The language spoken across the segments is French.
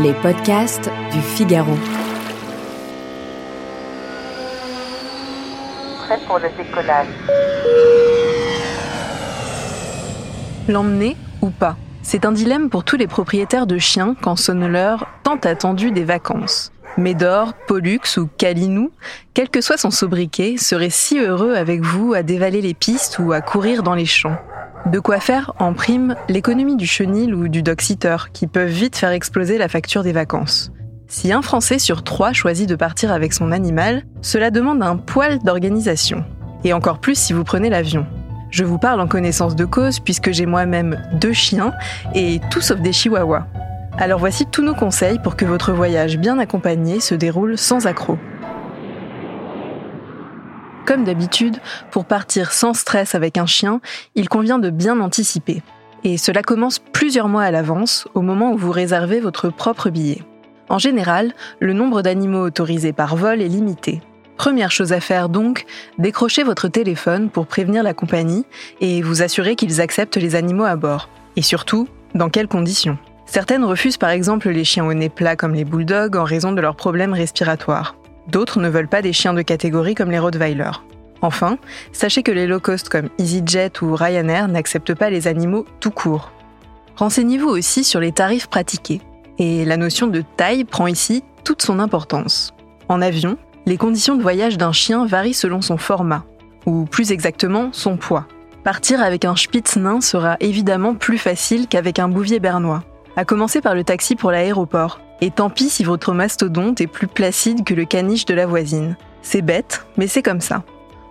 Les podcasts du Figaro. Prêt pour le décollage. L'emmener ou pas C'est un dilemme pour tous les propriétaires de chiens quand sonne l'heure tant attendue des vacances. Médor, Pollux ou Calinou, quel que soit son sobriquet, serait si heureux avec vous à dévaler les pistes ou à courir dans les champs. De quoi faire, en prime, l'économie du chenil ou du dog-sitter, qui peuvent vite faire exploser la facture des vacances. Si un Français sur trois choisit de partir avec son animal, cela demande un poil d'organisation. Et encore plus si vous prenez l'avion. Je vous parle en connaissance de cause puisque j'ai moi-même deux chiens et tout sauf des chihuahuas. Alors voici tous nos conseils pour que votre voyage bien accompagné se déroule sans accroc. Comme d'habitude, pour partir sans stress avec un chien, il convient de bien anticiper. Et cela commence plusieurs mois à l'avance, au moment où vous réservez votre propre billet. En général, le nombre d'animaux autorisés par vol est limité. Première chose à faire donc, décrochez votre téléphone pour prévenir la compagnie et vous assurer qu'ils acceptent les animaux à bord. Et surtout, dans quelles conditions? Certaines refusent par exemple les chiens au nez plat comme les bulldogs en raison de leurs problèmes respiratoires. D'autres ne veulent pas des chiens de catégorie comme les Rottweiler. Enfin, sachez que les low cost comme EasyJet ou Ryanair n'acceptent pas les animaux tout court. Renseignez-vous aussi sur les tarifs pratiqués. Et la notion de taille prend ici toute son importance. En avion, les conditions de voyage d'un chien varient selon son format, ou plus exactement son poids. Partir avec un Spitz nain sera évidemment plus facile qu'avec un Bouvier bernois. À commencer par le taxi pour l'aéroport. Et tant pis si votre mastodonte est plus placide que le caniche de la voisine. C'est bête, mais c'est comme ça.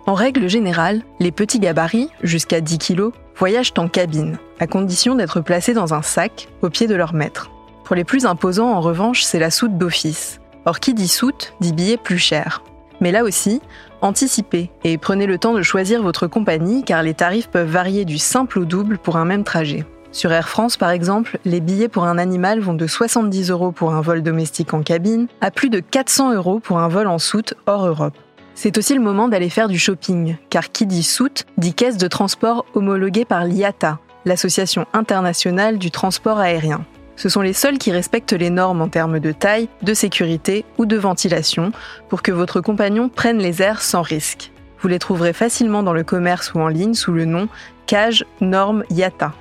En règle générale, les petits gabarits, jusqu'à 10 kg, voyagent en cabine, à condition d'être placés dans un sac au pied de leur maître. Pour les plus imposants, en revanche, c'est la soute d'office. Or, qui dit soute, dit billet plus cher. Mais là aussi, anticipez et prenez le temps de choisir votre compagnie car les tarifs peuvent varier du simple au double pour un même trajet. Sur Air France, par exemple, les billets pour un animal vont de 70 euros pour un vol domestique en cabine à plus de 400 euros pour un vol en soute hors Europe. C'est aussi le moment d'aller faire du shopping, car qui dit soute dit caisse de transport homologuée par l'IATA, l'Association internationale du transport aérien. Ce sont les seuls qui respectent les normes en termes de taille, de sécurité ou de ventilation pour que votre compagnon prenne les airs sans risque. Vous les trouverez facilement dans le commerce ou en ligne sous le nom Cage Norme IATA.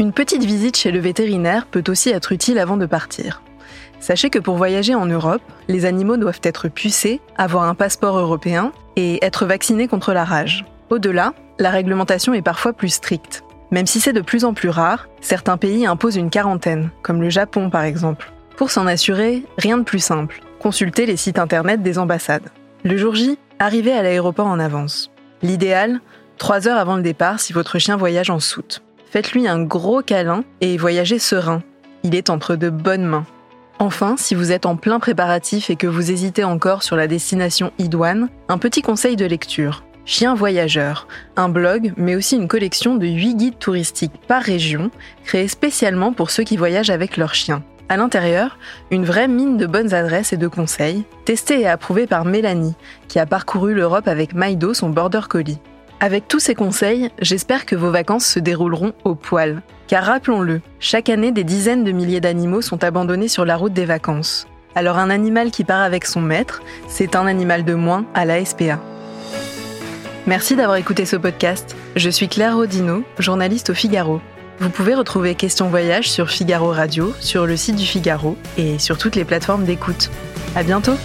Une petite visite chez le vétérinaire peut aussi être utile avant de partir. Sachez que pour voyager en Europe, les animaux doivent être pucés, avoir un passeport européen et être vaccinés contre la rage. Au-delà, la réglementation est parfois plus stricte. Même si c'est de plus en plus rare, certains pays imposent une quarantaine, comme le Japon par exemple. Pour s'en assurer, rien de plus simple. Consultez les sites internet des ambassades. Le jour J, arrivez à l'aéroport en avance. L'idéal, 3 heures avant le départ si votre chien voyage en soute faites-lui un gros câlin et voyagez serein. Il est entre de bonnes mains. Enfin, si vous êtes en plein préparatif et que vous hésitez encore sur la destination idoine, un petit conseil de lecture. Chien voyageur, un blog, mais aussi une collection de 8 guides touristiques par région, créés spécialement pour ceux qui voyagent avec leurs chiens. À l'intérieur, une vraie mine de bonnes adresses et de conseils, testés et approuvés par Mélanie, qui a parcouru l'Europe avec Maïdo, son border collie. Avec tous ces conseils, j'espère que vos vacances se dérouleront au poil. Car rappelons-le, chaque année des dizaines de milliers d'animaux sont abandonnés sur la route des vacances. Alors un animal qui part avec son maître, c'est un animal de moins à la SPA. Merci d'avoir écouté ce podcast. Je suis Claire Rodino, journaliste au Figaro. Vous pouvez retrouver Question Voyage sur Figaro Radio, sur le site du Figaro et sur toutes les plateformes d'écoute. À bientôt!